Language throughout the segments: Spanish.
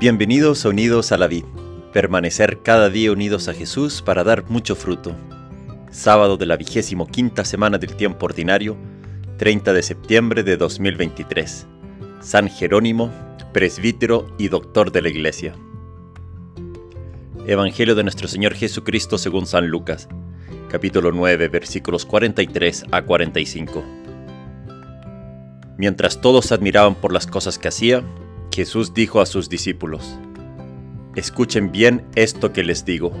Bienvenidos unidos a la vid. Permanecer cada día unidos a Jesús para dar mucho fruto. Sábado de la vigésimo quinta semana del tiempo ordinario, 30 de septiembre de 2023. San Jerónimo, presbítero y doctor de la Iglesia. Evangelio de nuestro Señor Jesucristo según San Lucas, capítulo 9, versículos 43 a 45. Mientras todos admiraban por las cosas que hacía, Jesús dijo a sus discípulos, Escuchen bien esto que les digo.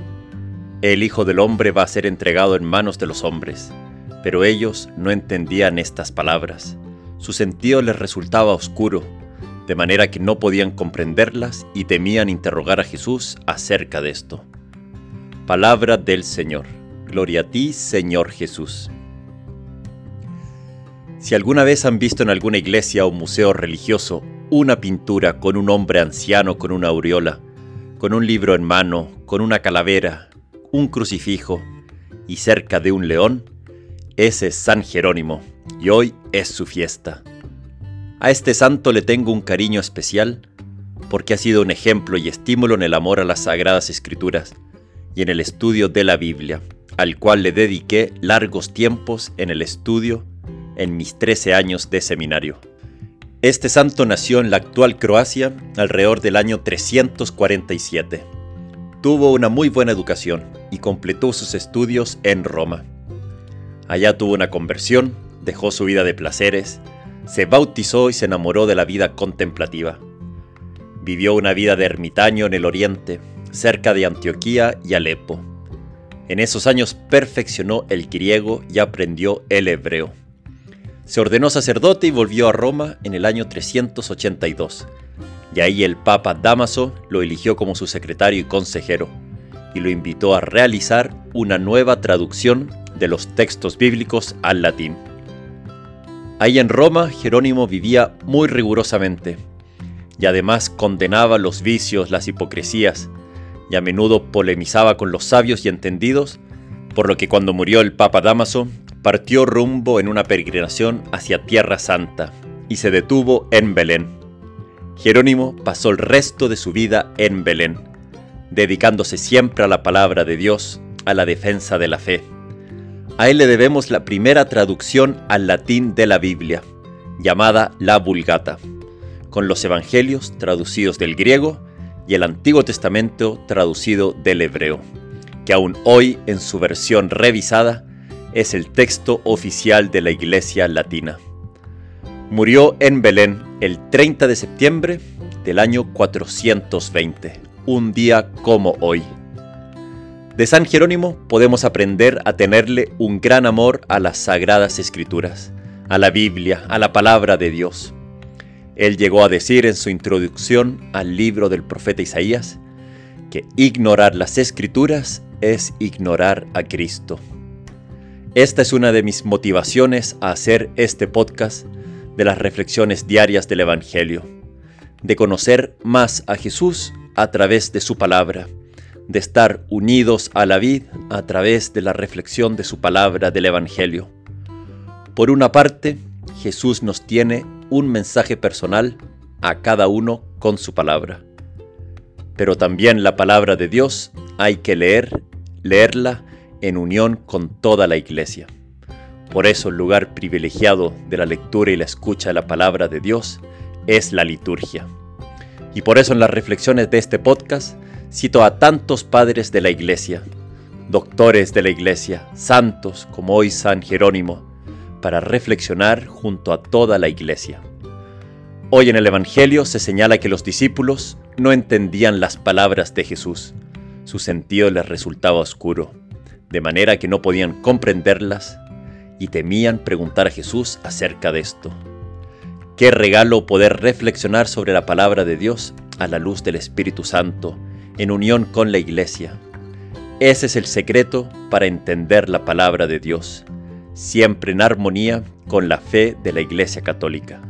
El Hijo del Hombre va a ser entregado en manos de los hombres, pero ellos no entendían estas palabras. Su sentido les resultaba oscuro, de manera que no podían comprenderlas y temían interrogar a Jesús acerca de esto. Palabra del Señor. Gloria a ti, Señor Jesús. Si alguna vez han visto en alguna iglesia o museo religioso una pintura con un hombre anciano con una aureola, con un libro en mano, con una calavera, un crucifijo y cerca de un león, ese es San Jerónimo y hoy es su fiesta. A este santo le tengo un cariño especial porque ha sido un ejemplo y estímulo en el amor a las sagradas escrituras y en el estudio de la Biblia, al cual le dediqué largos tiempos en el estudio en mis 13 años de seminario. Este santo nació en la actual Croacia alrededor del año 347. Tuvo una muy buena educación y completó sus estudios en Roma. Allá tuvo una conversión, dejó su vida de placeres, se bautizó y se enamoró de la vida contemplativa. Vivió una vida de ermitaño en el oriente, cerca de Antioquía y Alepo. En esos años perfeccionó el griego y aprendió el hebreo. Se ordenó sacerdote y volvió a Roma en el año 382. Y ahí el Papa Damaso lo eligió como su secretario y consejero, y lo invitó a realizar una nueva traducción de los textos bíblicos al latín. Ahí en Roma Jerónimo vivía muy rigurosamente, y además condenaba los vicios, las hipocresías, y a menudo polemizaba con los sabios y entendidos, por lo que cuando murió el Papa Damaso partió rumbo en una peregrinación hacia Tierra Santa y se detuvo en Belén. Jerónimo pasó el resto de su vida en Belén, dedicándose siempre a la palabra de Dios, a la defensa de la fe. A él le debemos la primera traducción al latín de la Biblia, llamada la Vulgata, con los Evangelios traducidos del griego y el Antiguo Testamento traducido del hebreo, que aún hoy en su versión revisada es el texto oficial de la Iglesia Latina. Murió en Belén el 30 de septiembre del año 420, un día como hoy. De San Jerónimo podemos aprender a tenerle un gran amor a las sagradas escrituras, a la Biblia, a la palabra de Dios. Él llegó a decir en su introducción al libro del profeta Isaías que ignorar las escrituras es ignorar a Cristo. Esta es una de mis motivaciones a hacer este podcast de las reflexiones diarias del Evangelio, de conocer más a Jesús a través de su palabra, de estar unidos a la vid a través de la reflexión de su palabra del Evangelio. Por una parte, Jesús nos tiene un mensaje personal a cada uno con su palabra. Pero también la palabra de Dios hay que leer, leerla en unión con toda la iglesia. Por eso el lugar privilegiado de la lectura y la escucha de la palabra de Dios es la liturgia. Y por eso en las reflexiones de este podcast cito a tantos padres de la iglesia, doctores de la iglesia, santos como hoy San Jerónimo, para reflexionar junto a toda la iglesia. Hoy en el Evangelio se señala que los discípulos no entendían las palabras de Jesús, su sentido les resultaba oscuro de manera que no podían comprenderlas y temían preguntar a Jesús acerca de esto. Qué regalo poder reflexionar sobre la palabra de Dios a la luz del Espíritu Santo, en unión con la Iglesia. Ese es el secreto para entender la palabra de Dios, siempre en armonía con la fe de la Iglesia Católica.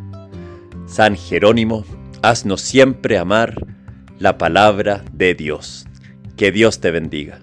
San Jerónimo, haznos siempre amar la palabra de Dios. Que Dios te bendiga.